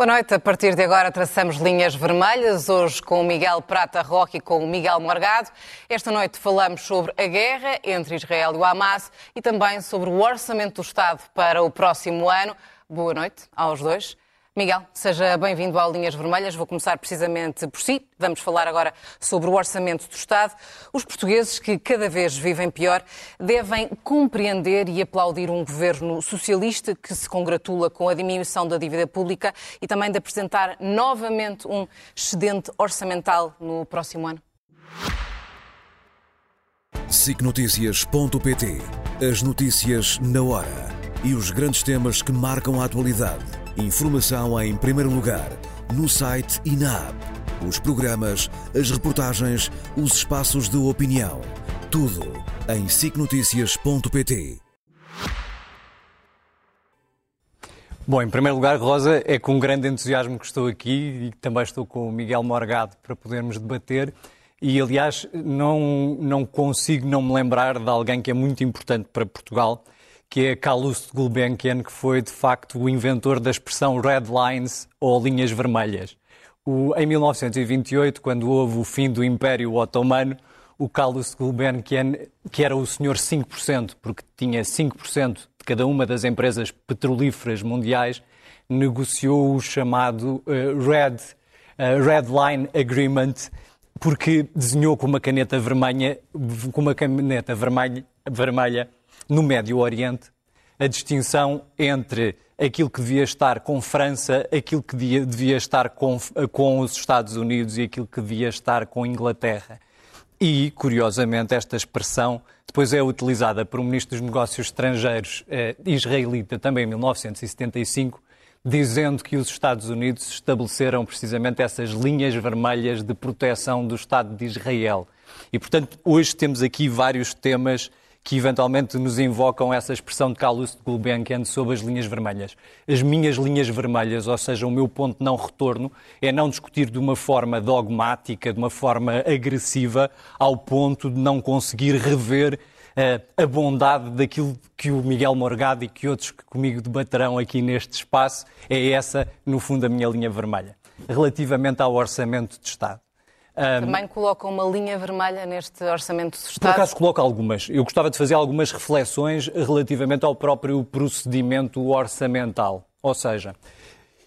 Boa noite. A partir de agora traçamos linhas vermelhas, hoje com o Miguel Prata Roque e com o Miguel Morgado. Esta noite falamos sobre a guerra entre Israel e o Hamas e também sobre o orçamento do Estado para o próximo ano. Boa noite aos dois. Miguel, seja bem-vindo ao Linhas Vermelhas. Vou começar precisamente por si. Vamos falar agora sobre o orçamento do Estado. Os portugueses, que cada vez vivem pior, devem compreender e aplaudir um governo socialista que se congratula com a diminuição da dívida pública e também de apresentar novamente um excedente orçamental no próximo ano. SICNotícias.pt As notícias na hora e os grandes temas que marcam a atualidade Informação em primeiro lugar, no site e na app. Os programas, as reportagens, os espaços de opinião. Tudo em sicnoticias.pt. Bom, em primeiro lugar, Rosa, é com grande entusiasmo que estou aqui e também estou com o Miguel Morgado para podermos debater. E, aliás, não, não consigo não me lembrar de alguém que é muito importante para Portugal que é Calouste Gulbenkian, que foi de facto o inventor da expressão red lines ou linhas vermelhas. O, em 1928, quando houve o fim do Império Otomano, o Calouste Gulbenkian, que era o senhor 5%, porque tinha 5% de cada uma das empresas petrolíferas mundiais, negociou o chamado uh, Red, uh, Red Line Agreement, porque desenhou com uma caneta vermelha, com uma caneta vermelha, vermelha no Médio Oriente a distinção entre aquilo que devia estar com França, aquilo que devia estar com, com os Estados Unidos e aquilo que devia estar com Inglaterra. E, curiosamente, esta expressão depois é utilizada por um ministro dos Negócios Estrangeiros eh, israelita, também em 1975, dizendo que os Estados Unidos estabeleceram precisamente essas linhas vermelhas de proteção do Estado de Israel. E, portanto, hoje temos aqui vários temas que eventualmente nos invocam essa expressão de Carlos de Gulbenkian sobre as linhas vermelhas. As minhas linhas vermelhas, ou seja, o meu ponto de não retorno, é não discutir de uma forma dogmática, de uma forma agressiva, ao ponto de não conseguir rever uh, a bondade daquilo que o Miguel Morgado e que outros que comigo debaterão aqui neste espaço. É essa, no fundo, a minha linha vermelha. Relativamente ao orçamento de Estado. Também coloca uma linha vermelha neste orçamento do Estado? Por acaso coloca algumas. Eu gostava de fazer algumas reflexões relativamente ao próprio procedimento orçamental. Ou seja,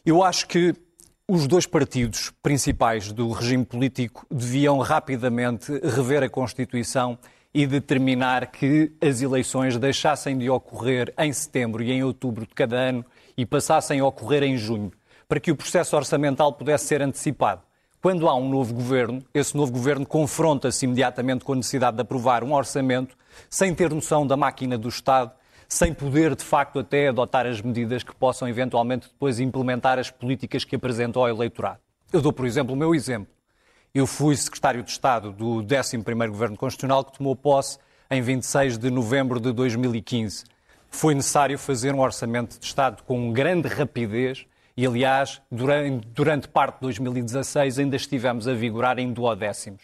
eu acho que os dois partidos principais do regime político deviam rapidamente rever a Constituição e determinar que as eleições deixassem de ocorrer em setembro e em outubro de cada ano e passassem a ocorrer em junho, para que o processo orçamental pudesse ser antecipado quando há um novo governo, esse novo governo confronta-se imediatamente com a necessidade de aprovar um orçamento sem ter noção da máquina do Estado, sem poder, de facto, até adotar as medidas que possam eventualmente depois implementar as políticas que apresentam ao eleitorado. Eu dou, por exemplo, o meu exemplo. Eu fui secretário de Estado do 11º Governo Constitucional que tomou posse em 26 de novembro de 2015. Foi necessário fazer um orçamento de Estado com grande rapidez e, aliás, durante, durante parte de 2016 ainda estivemos a vigorar em duodécimos.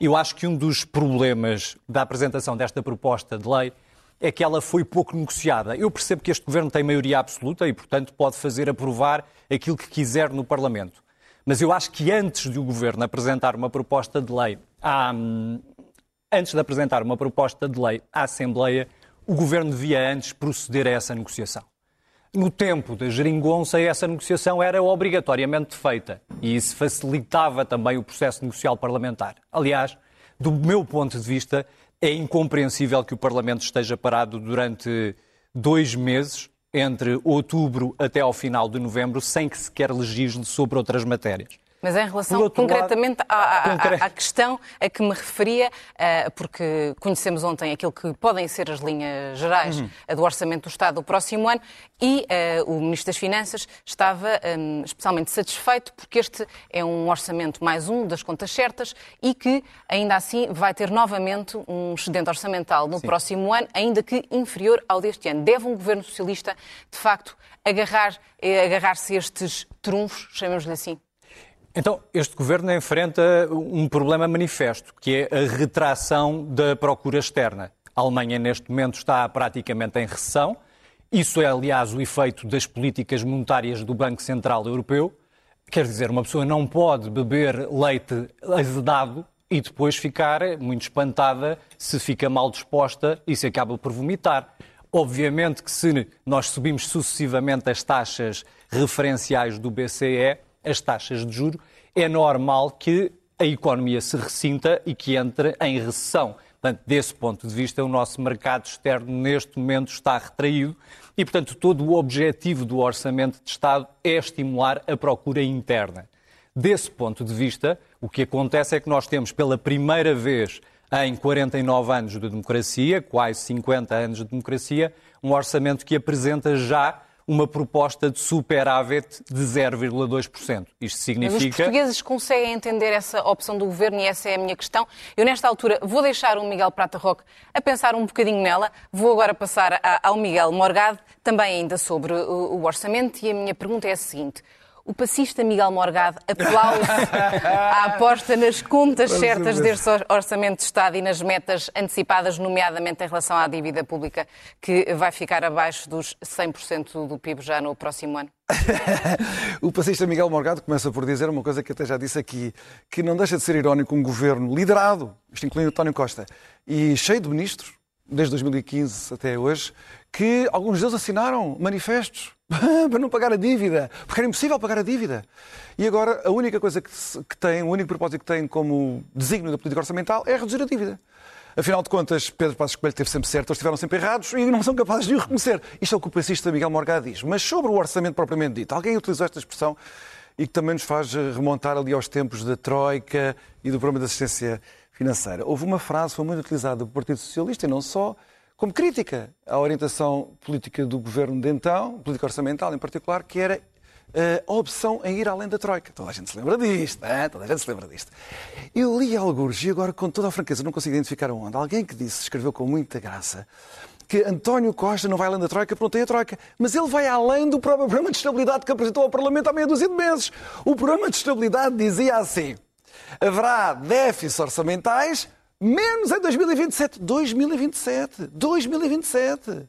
Eu acho que um dos problemas da apresentação desta proposta de lei é que ela foi pouco negociada. Eu percebo que este governo tem maioria absoluta e, portanto, pode fazer aprovar aquilo que quiser no Parlamento. Mas eu acho que antes de o governo apresentar uma proposta de lei à, antes de apresentar uma proposta de lei à Assembleia, o governo devia antes proceder a essa negociação. No tempo da geringonça, essa negociação era obrigatoriamente feita e isso facilitava também o processo negocial parlamentar. Aliás, do meu ponto de vista, é incompreensível que o Parlamento esteja parado durante dois meses, entre outubro até ao final de novembro, sem que sequer legisle sobre outras matérias. Mas em relação concretamente lado, à, à, à, questão a que me referia, uh, porque conhecemos ontem aquilo que podem ser as linhas gerais uhum. do Orçamento do Estado do próximo ano e uh, o Ministro das Finanças estava um, especialmente satisfeito porque este é um orçamento mais um das contas certas e que ainda assim vai ter novamente um excedente orçamental no Sim. próximo ano, ainda que inferior ao deste ano. Deve um governo socialista, de facto, agarrar, eh, agarrar-se a estes trunfos, chamemos-lhe assim? Então, este governo enfrenta um problema manifesto, que é a retração da procura externa. A Alemanha, neste momento, está praticamente em recessão. Isso é, aliás, o efeito das políticas monetárias do Banco Central Europeu. Quer dizer, uma pessoa não pode beber leite azedado e depois ficar muito espantada se fica mal disposta e se acaba por vomitar. Obviamente que se nós subimos sucessivamente as taxas referenciais do BCE, as taxas de juro, é normal que a economia se ressinta e que entre em recessão. Portanto, desse ponto de vista, o nosso mercado externo neste momento está retraído e, portanto, todo o objetivo do orçamento de Estado é estimular a procura interna. Desse ponto de vista, o que acontece é que nós temos pela primeira vez em 49 anos de democracia, quase 50 anos de democracia, um orçamento que apresenta já uma proposta de superávit de 0,2%. Isto significa. Mas os portugueses conseguem entender essa opção do governo e essa é a minha questão. Eu, nesta altura, vou deixar o Miguel Prata Roque a pensar um bocadinho nela. Vou agora passar ao Miguel Morgado, também ainda sobre o orçamento, e a minha pergunta é a seguinte o passista Miguel Morgado aplaude a aposta nas contas certas deste Orçamento de Estado e nas metas antecipadas, nomeadamente em relação à dívida pública, que vai ficar abaixo dos 100% do PIB já no próximo ano? o passista Miguel Morgado começa por dizer uma coisa que até já disse aqui, que não deixa de ser irónico um governo liderado, isto incluindo António Costa, e cheio de ministros, desde 2015 até hoje, que alguns deles assinaram manifestos para não pagar a dívida, porque era impossível pagar a dívida. E agora a única coisa que, que tem, o único propósito que tem como desígnio da política orçamental é reduzir a dívida. Afinal de contas, Pedro Passos Coelho teve sempre certo, eles estiveram sempre errados e não são capazes de o reconhecer. Isto é o que o passista Miguel Morgado diz. Mas sobre o orçamento propriamente dito, alguém utilizou esta expressão e que também nos faz remontar ali aos tempos da Troika e do programa de assistência financeira. Houve uma frase que foi muito utilizada pelo Partido Socialista e não só, como crítica à orientação política do governo de então, política orçamental em particular, que era eh, a opção em ir além da Troika. Toda a gente se lembra disto, é? toda a gente se lembra disto. Eu li alguns, e agora com toda a franqueza não consigo identificar onde, alguém que disse, escreveu com muita graça, que António Costa não vai além da Troika porque não tem a Troika. Mas ele vai além do próprio programa de estabilidade que apresentou ao Parlamento há meia dúzia de meses. O programa de estabilidade dizia assim, haverá déficits orçamentais Menos em 2027. 2027. 2027.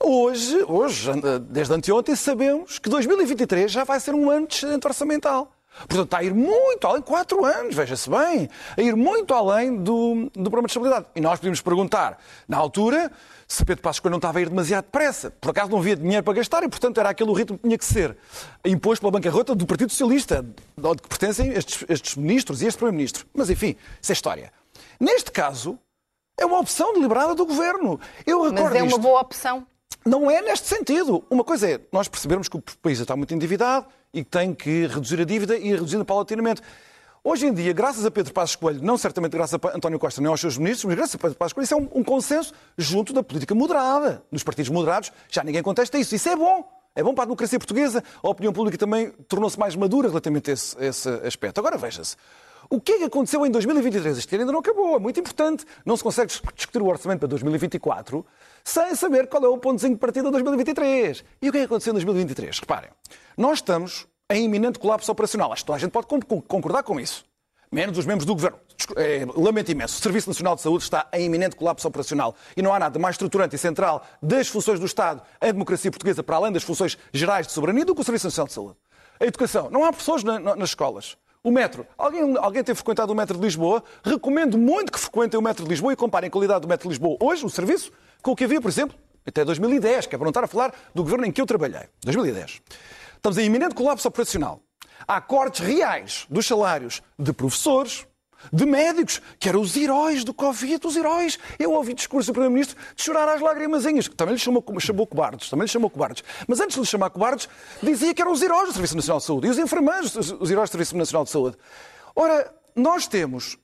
Hoje, hoje, desde anteontem, sabemos que 2023 já vai ser um ano de excedente orçamental. Portanto, está a ir muito além, quatro anos, veja-se bem, a ir muito além do, do programa de estabilidade. E nós podíamos perguntar, na altura, se Pedro Passos Coelho não estava a ir demasiado depressa. Por acaso não havia dinheiro para gastar e, portanto, era aquele o ritmo que tinha que ser. Imposto pela bancarrota do Partido Socialista, onde pertencem estes, estes ministros e este Primeiro-Ministro. Mas, enfim, isso é história. Neste caso, é uma opção deliberada do governo. Eu recordo Mas é uma boa opção. Não é neste sentido. Uma coisa é nós percebermos que o país está muito endividado e que tem que reduzir a dívida e ir reduzindo paulatinamente. Hoje em dia, graças a Pedro Passos Coelho, não certamente graças a António Costa nem aos seus ministros, mas graças a Pedro Passos Coelho, isso é um, um consenso junto da política moderada. Nos partidos moderados já ninguém contesta isso. Isso é bom. É bom para a democracia portuguesa. A opinião pública também tornou-se mais madura relativamente a esse, a esse aspecto. Agora veja-se. O que é que aconteceu em 2023? Este ano ainda não acabou, é muito importante. Não se consegue discutir o orçamento para 2024 sem saber qual é o pontozinho de partida de 2023. E o que é que aconteceu em 2023? Reparem, nós estamos em iminente colapso operacional. Acho que toda a gente pode concordar com isso. Menos os membros do governo. É, lamento imenso. O Serviço Nacional de Saúde está em iminente colapso operacional. E não há nada mais estruturante e central das funções do Estado, a democracia portuguesa, para além das funções gerais de soberania, do que o Serviço Nacional de Saúde. A educação. Não há pessoas na, na, nas escolas. O metro. Alguém, alguém tem frequentado o metro de Lisboa? Recomendo muito que frequentem o metro de Lisboa e comparem a qualidade do metro de Lisboa hoje, o serviço, com o que havia, por exemplo, até 2010, que é para não estar a falar do governo em que eu trabalhei. 2010. Estamos em iminente colapso operacional. Há cortes reais dos salários de professores, de médicos, que eram os heróis do Covid, os heróis. Eu ouvi discurso do Primeiro-Ministro de chorar às lágrimazinhas, que também lhe chamou, chamou cobardes, também lhe chamou cobardes. Mas antes de lhe chamar cobardes, dizia que eram os heróis do Serviço Nacional de Saúde e os enfermeiros, os heróis do Serviço Nacional de Saúde. Ora, nós temos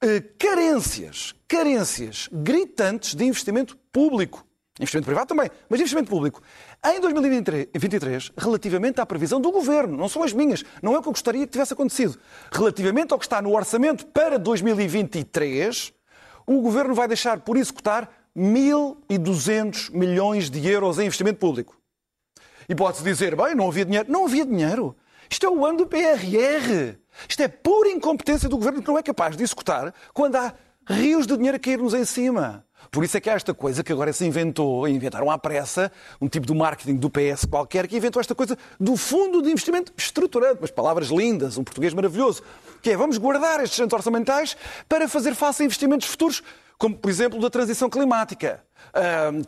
eh, carências, carências gritantes de investimento público. Investimento privado também, mas investimento público. Em 2023, relativamente à previsão do Governo, não são as minhas, não é o que eu gostaria que tivesse acontecido. Relativamente ao que está no orçamento para 2023, o Governo vai deixar por executar 1.200 milhões de euros em investimento público. E pode-se dizer, bem, não havia dinheiro. Não havia dinheiro. Isto é o ano do PRR. Isto é pura incompetência do Governo que não é capaz de executar quando há rios de dinheiro a cair-nos em cima. Por isso é que há esta coisa que agora se inventou, inventaram à pressa, um tipo de marketing do PS qualquer, que inventou esta coisa do Fundo de Investimento Estruturante, umas palavras lindas, um português maravilhoso, que é vamos guardar estes centros orçamentais para fazer face a investimentos futuros, como por exemplo da transição climática.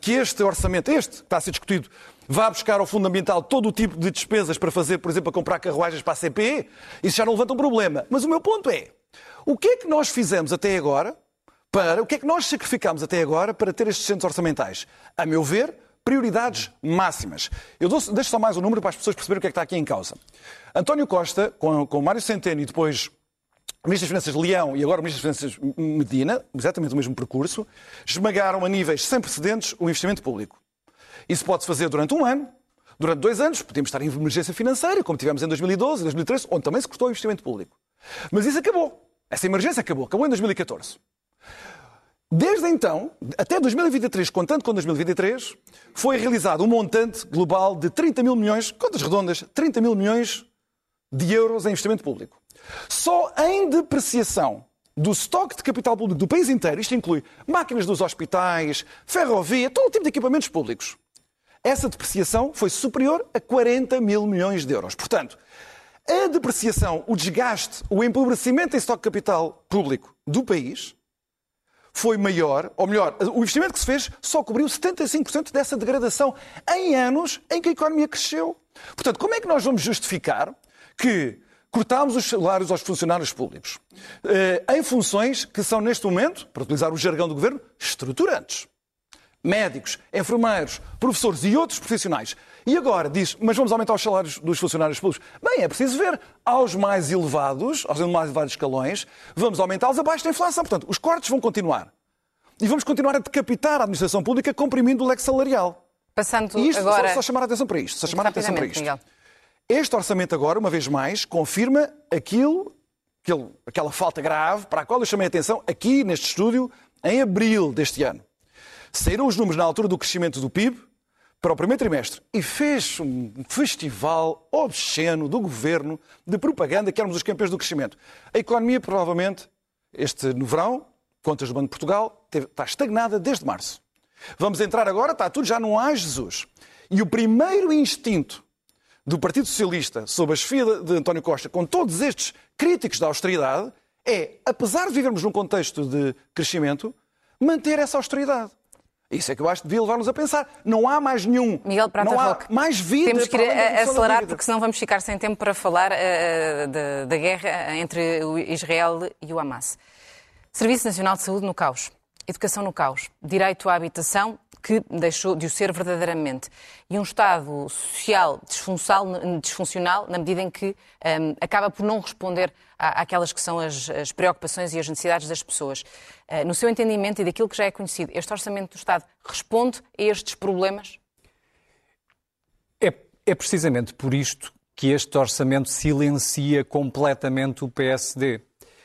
que este orçamento, este que está a ser discutido, vá buscar ao fundamental todo o tipo de despesas para fazer, por exemplo, a comprar carruagens para a CPE, isso já não levanta um problema. Mas o meu ponto é, o que é que nós fizemos até agora para. O que é que nós sacrificámos até agora para ter estes centros orçamentais? A meu ver, prioridades máximas. Eu dou, deixo só mais um número para as pessoas perceberem o que é que está aqui em causa. António Costa, com, com Mário Centeno e depois o Ministro das Finanças Leão e agora o Ministro das Finanças Medina, exatamente o mesmo percurso, esmagaram a níveis sem precedentes o investimento público. Isso pode-se fazer durante um ano, durante dois anos, podemos estar em emergência financeira, como tivemos em 2012 e 2013, onde também se cortou o investimento público. Mas isso acabou. Essa emergência acabou. Acabou em 2014. Desde então, até 2023, contando com 2023, foi realizado um montante global de 30 mil milhões, contas redondas, 30 mil milhões de euros em investimento público. Só em depreciação do estoque de capital público do país inteiro, isto inclui máquinas dos hospitais, ferrovia, todo tipo de equipamentos públicos, essa depreciação foi superior a 40 mil milhões de euros. Portanto, a depreciação, o desgaste, o empobrecimento em estoque de capital público do país foi maior, ou melhor, o investimento que se fez só cobriu 75% dessa degradação em anos em que a economia cresceu. Portanto, como é que nós vamos justificar que cortámos os salários aos funcionários públicos eh, em funções que são, neste momento, para utilizar o jargão do governo, estruturantes? Médicos, enfermeiros, professores e outros profissionais. E agora diz, mas vamos aumentar os salários dos funcionários públicos. Bem, é preciso ver aos mais elevados, aos mais elevados escalões, vamos aumentá-los abaixo da inflação. Portanto, os cortes vão continuar. E vamos continuar a decapitar a administração pública comprimindo o leque salarial. Passando e isto, agora... só, só chamar a atenção para isto. Só chamar a atenção para isto. Miguel. Este orçamento agora, uma vez mais, confirma aquilo, aquele, aquela falta grave para a qual eu chamei a atenção aqui neste estúdio em abril deste ano. Saíram os números na altura do crescimento do PIB, para o primeiro trimestre e fez um festival obsceno do governo de propaganda que éramos os campeões do crescimento. A economia, provavelmente, este no verão, contas do Banco de Portugal, está estagnada desde março. Vamos entrar agora, está tudo já no ai Jesus. E o primeiro instinto do Partido Socialista, sob a chefia de António Costa, com todos estes críticos da austeridade, é, apesar de vivermos num contexto de crescimento, manter essa austeridade. Isso é que eu acho que devia levar-nos a pensar. Não há mais nenhum. Miguel Prata não há Roque, mais vida. Temos que acelerar, porque senão vamos ficar sem tempo para falar uh, da, da guerra entre o Israel e o Hamas. Serviço Nacional de Saúde no caos. Educação no caos. Direito à habitação que deixou de o ser verdadeiramente. E um Estado social disfuncional, na medida em que um, acaba por não responder àquelas que são as, as, preocupações e as necessidades das pessoas. Uh, no seu entendimento e daquilo que já é conhecido, este Orçamento do Estado responde a estes problemas? É, é precisamente por isto que este orçamento silencia completamente o PSD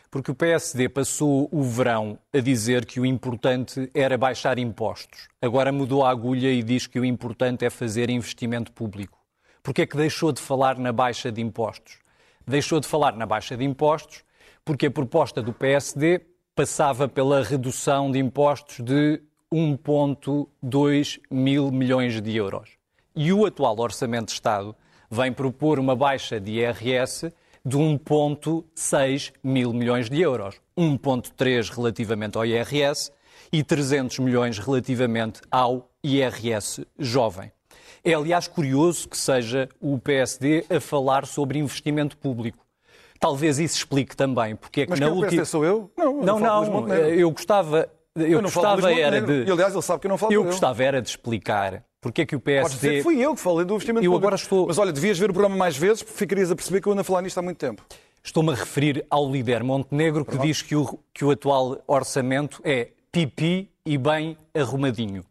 porque o PSD passou o verão a dizer que o importante era baixar impostos. Agora mudou a agulha e diz que o importante é fazer investimento público. Porque é que deixou de falar na baixa de impostos? Deixou de falar na baixa de impostos porque a proposta do PSD passava pela redução de impostos de 1,2 mil milhões de euros. E o atual Orçamento de Estado vem propor uma baixa de IRS de 1,6 mil milhões de euros. 1,3 relativamente ao IRS e 300 milhões relativamente ao IRS jovem. É, aliás, curioso que seja o PSD a falar sobre investimento público. Talvez isso explique também porque é que Mas na última. sou eu? Não, não, não eu gostava. Eu, eu gostava era de. E, aliás, ele sabe que eu não falo Eu gostava era de explicar porque é que o PSD. fui eu que falei do investimento eu público. Agora estou... Mas olha, devias ver o programa mais vezes, porque ficarias a perceber que eu ando a falar nisto há muito tempo. Estou-me a referir ao líder Montenegro, que diz que o, que o atual orçamento é pipi e bem arrumadinho.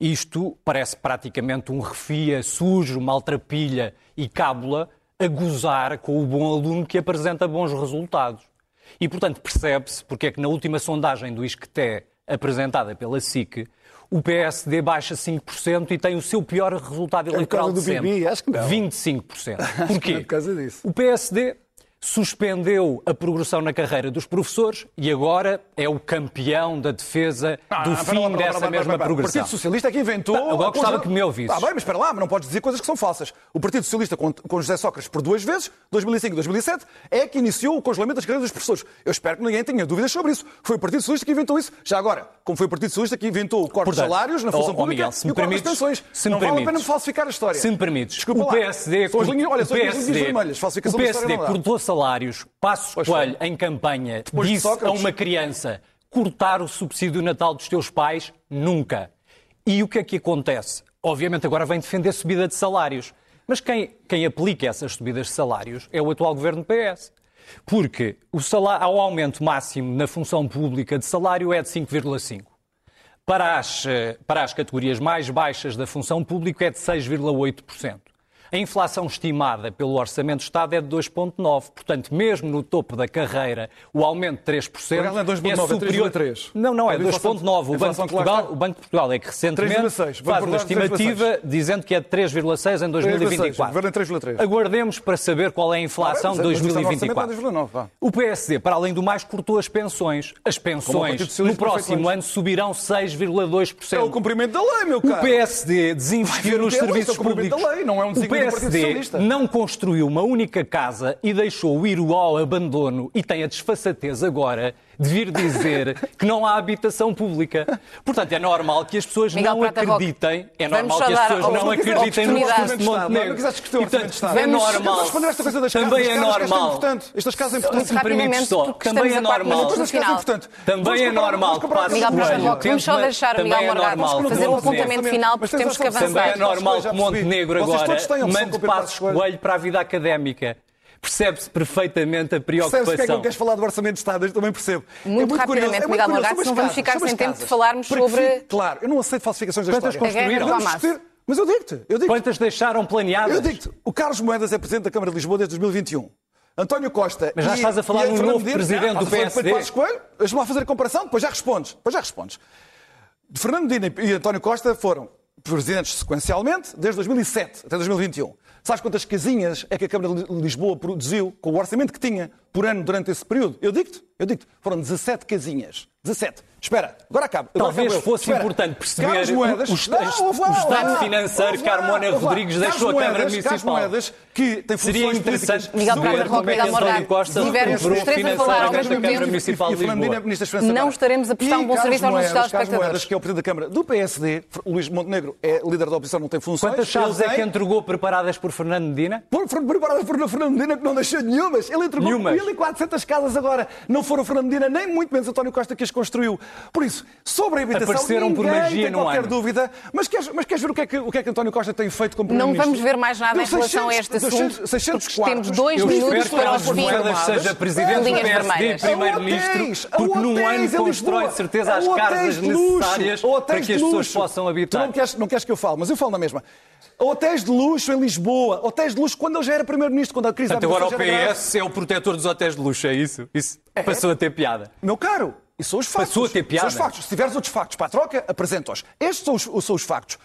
Isto parece praticamente um refia sujo, maltrapilha e cábula a gozar com o bom aluno que apresenta bons resultados. E, portanto, percebe-se porque é que na última sondagem do ISCTE, apresentada pela SIC, o PSD baixa 5% e tem o seu pior resultado eleitoral é por causa de do sempre. acho que não. 25%. Porquê? é por causa disso. O PSD suspendeu a progressão na carreira dos professores e agora é o campeão da defesa Ah, do fim lá, lá, dessa lá, mesma lá. O progressão. Partido Socialista é que inventou. Tá, agora gostava congela- que me ouvisses. Está bem, mas espera lá, mas não podes dizer coisas que são falsas. O Partido Socialista, com, com José Sócrates por duas vezes, 2005 e 2007, é que iniciou o congelamento das carreiras dos professores. Eu espero que ninguém tenha dúvidas sobre isso. Foi o Partido Socialista que inventou isso. Já agora, como foi o Partido Socialista que inventou o corte de salários na função ó, ó, pública Miguel, se e o corte das permites- pensões. se me não vale a permites- pena falsificar a história. Se me permites, Desculpa o lá. PSD, São as linhas, olha, o são as linhas vermelhas. o Falsificação da PSD história cortou salários. Passos Pois Coelho, foi. em campanha, Depois de disse a uma criança cortar o subsídio natal dos teus pais? Nunca. E o que é que acontece? Obviamente agora vem defender subida de salários. Mas quem, quem aplica essas subidas de salários é o atual governo do PS. Porque o, salário, o aumento máximo na função pública de salário é de 5,5%. Para as, eh, para as categorias mais baixas da função pública é de 6,8%. A inflação estimada pelo Orçamento de Estado é de 2,9%. Portanto, mesmo no topo da carreira, o aumento de 3% Por acaso não é 2,9, é superior... 3,3. Não, não, é A inflação- 2,9%. O a Banco, de Portugal, o Banco de Portugal é que recentemente 3,6. faz uma de estimativa dizendo que é de 3,6% em 2024. Governo em 3,3. Aguardemos para saber qual é a inflação de é no 2024. orçamento, é 2,9, vá. O PSD, para além do mais, cortou as pensões. As o pensões no próximo ano subirão 6,2%. É o cumprimento da lei, meu O caro. PSD desinvestiu o nos é serviços é o cumprimento públicos. da lei, não é um o do PSD não construiu uma única casa e deixou ir ao abandono e tem a desfaçatez agora de vir dizer que não há habitação pública. Portanto, é normal que as pessoas Miguel não Prata Roque, acreditem. É vamos normal que as pessoas não acreditem no recurso de Montenegro. O Orçamento portanto, é normal. responder esta coisa das Também casas. é é normal. Estas casas é Muito importante. Se me permites só, também é normal. é. Também Vamos é normal que passe Prata Coelho. Roque, vamos só Também- deixar o também Miguel é Morgado normal. fazer o Não apontamento final, porque temos que avançar. Também é normal que. Montenegro agora mande o passos coelho para a vida académica. Percebe-se perfeitamente a Percebes porque é que preocupação. não queres falar do Orçamento de Estado? Eu também percebo. Muito é muito rapidamente, curioso, é muito Miguel senão vamos ficar sem tempo de falarmos Para que sobre- Claro, eu não aceito falsificações da Quantas história. construíram? Hamas. discutir. Mas eu digo-te, eu digo Quantas deixaram planeadas? Eu digo-te, o Carlos Moedas é Presidente da Câmara de Lisboa desde 2021. António Costa. Mas já e- estás a falar e num Fernando novo Medina- presidente Não, do estás a falar PSD. Passos Coelho? Deixa-me lá fazer a comparação, depois já respondes. Depois já respondes. Fernando Medina e António Costa foram presidentes sequencialmente desde 2007 até 2021. Sabes quantas casinhas é que a Câmara de Lisboa produziu com o orçamento que tinha por ano durante esse período? Eu digo-te, eu digo-te, foram 17 casinhas. 17. Espera, agora acaba. Agora Talvez acabo fosse Espera. importante perceber Carlos Moedas, o- o- Não, o ouve lá, estado ouve lá, financeiro ouve que lá, Carmona lá. Rodrigues Carlos deixou à Câmara Moedas, Municipal. Moedas, que tem funções Seria interessante perceber como é que António Costa se tivermos recuperou os três a falar ao financeiramente mesmo a Câmara tempo, Municipal de Lisboa. Não estaremos a prestar um bom serviço aos nossos telespectadores. Moedas, que é o Presidente da Câmara do PSD, Luís Montenegro é líder da oposição, não tem funções. Quantas chaves é que entregou preparadas por Fernando Medina? Preparadas por Fernando Medina, que não deixou nenhumas. Ele entregou Nenhumas. 1.400 casas agora. Não foram Fernando Medina, nem muito menos António Costa que as construiu. Por isso, sobre a habitação, Apareceram por ninguém magia tem qualquer ano. dúvida. Mas queres, mas queres ver o que, é que, o que é que António Costa tem feito como Não vamos ver mais nada Deu em relação a 600, este assunto, 600 porque temos quartos. dois minutos para os. Moedas seja presidente do PSD primeiro-ministro, porque num ano constrói de certeza as casas necessárias para que as pessoas possam Tu habitar. não queres, não queres que eu fale, mas eu falo na mesma. Hotéis de luxo em Lisboa, hotéis de luxo quando ele já era primeiro-ministro, quando a crise Portanto, da agora o era grave. PS é o protetor dos hotéis de luxo, é isso? Isso passou a ter piada. Meu caro, isso são os factos. Passou a ter piada. São os factos. Se tiveres outros factos para a troca, apresenta-os. Estes são os, são os factos.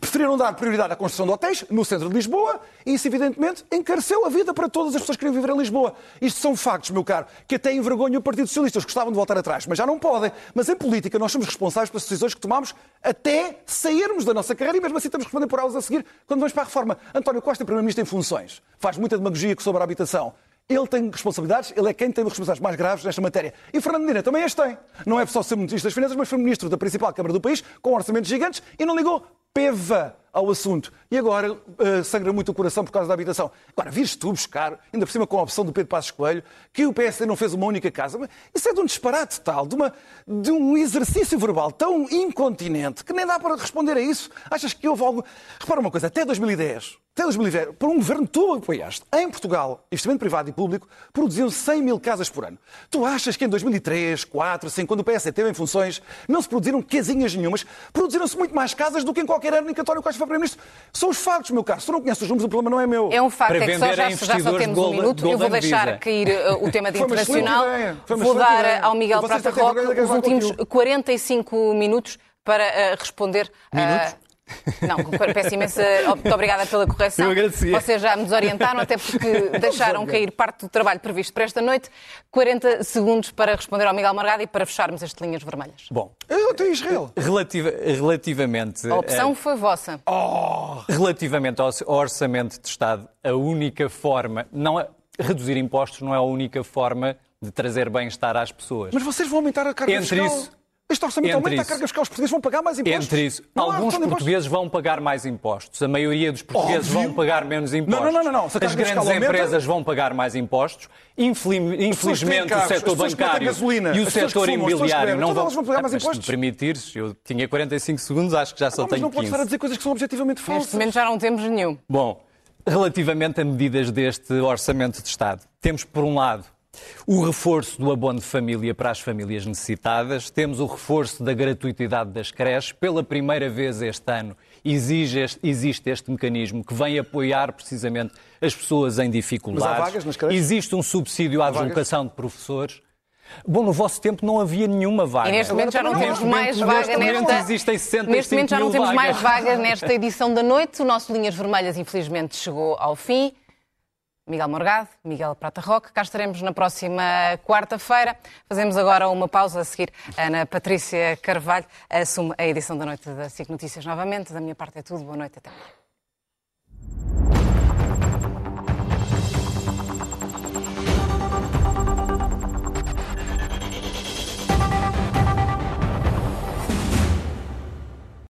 Preferiram dar prioridade à construção de hotéis no centro de Lisboa e isso, evidentemente, encareceu a vida para todas as pessoas que queriam viver em Lisboa. Isto são factos, meu caro, que até envergonham o Partido Socialista. Eles gostavam de voltar atrás, mas já não podem. Mas em política nós somos responsáveis pelas decisões que tomamos até sairmos da nossa carreira e mesmo assim temos que responder por elas a seguir quando vamos para a reforma. António Costa é Primeiro-Ministro em funções. Faz muita demagogia sobre a habitação. Ele tem responsabilidades, ele é quem tem responsabilidades mais graves nesta matéria. E Fernando Medina também as tem. Não é só ser Ministro das Finanças, mas foi Ministro da principal Câmara do país, com orçamentos gigantes, e não ligou peva ao assunto. E agora uh, sangra muito o coração por causa da habitação. Agora, vires tu buscar, ainda por cima com a opção do Pedro Passos Coelho, que o PSD não fez uma única casa. Mas Isso é de um disparate tal, de, uma, de um exercício verbal tão incontinente, que nem dá para responder a isso. Achas que houve algo... Repara uma coisa, até 2010, até 2010, por um governo que tu apoiaste, em Portugal, investimento privado e público, produziam 100 mil casas por ano. Tu achas que em 2003, 4, 5, quando o PSD teve em funções, não se produziram casinhas nenhumas? Produziram-se muito mais casas do que em qualquer ano em que António Costa foi Primeiro-Ministro. São os factos, meu caro. Se tu não conheces os números, o problema não é meu. É um facto, é que só, já, a já só temos um minuto. Eu vou deixar Visa. cair uh, o tema de internacional. Vou dar ideia. ao Miguel Prata Roque os últimos aquilo. 45 minutos para uh, responder. uh, Minutos? Não, peço imensa. Muito obrigada pela correção. Eu agradecia. Vocês já me desorientaram, até porque deixaram cair parte do trabalho previsto para esta noite. 40 segundos para responder ao Miguel Margado e para fecharmos as linhas vermelhas. Bom, Eu tenho Israel. relativa- relativamente. A opção eh, foi vossa. Relativamente ao ao orçamento de Estado, a única forma, não é- reduzir impostos não é a única forma de trazer bem-estar às pessoas. Mas vocês vão aumentar a carga Entre fiscal. isso- este orçamento entre aumenta a isso- carga fiscal. Os portugueses vão pagar mais impostos. Entre isso, Não alguns impostos. portugueses vão pagar mais impostos. A maioria dos portugueses Óbvio. vão pagar menos impostos. Não, não, não, não. Se a As grandes aumenta- empresas vão pagar mais impostos. Infeli- pessoas que têm Infelizmente, o carros, as setor bancário gasolina, e o setor fumam, imobiliário não vão... vão pagar mais Ah, mas se me impostos. permitires, eu tinha 45 segundos, acho que já só Não, mas tenho não podes 15. estar a dizer coisas que são objetivamente falsas. Neste momento já não temos nenhum. Bom, relativamente a medidas deste orçamento de Estado, temos por um lado o reforço do abono de família para as famílias necessitadas, temos o reforço da gratuitidade das creches. Pela primeira vez este ano exige este- existe este mecanismo que vem apoiar precisamente as pessoas em dificuldades. Mas há vagas nas creches? Existe um subsídio à vagas? deslocação de professores. Bom, no vosso tempo não havia nenhuma vaga. E neste momento já não temos neste mais momento- vaga neste momento nesta. existem 65 Neste momento já não temos mais vagas. vagas nesta edição da noite. O nosso Linhas Vermelhas, infelizmente, chegou ao fim. Miguel Morgado, Miguel Prata Roque. Cá estaremos na próxima quarta-feira. Fazemos agora uma pausa a seguir. Ana Patrícia Carvalho assume a edição da noite da SIC Notícias novamente. Da minha parte é tudo. Boa noite. Até lá.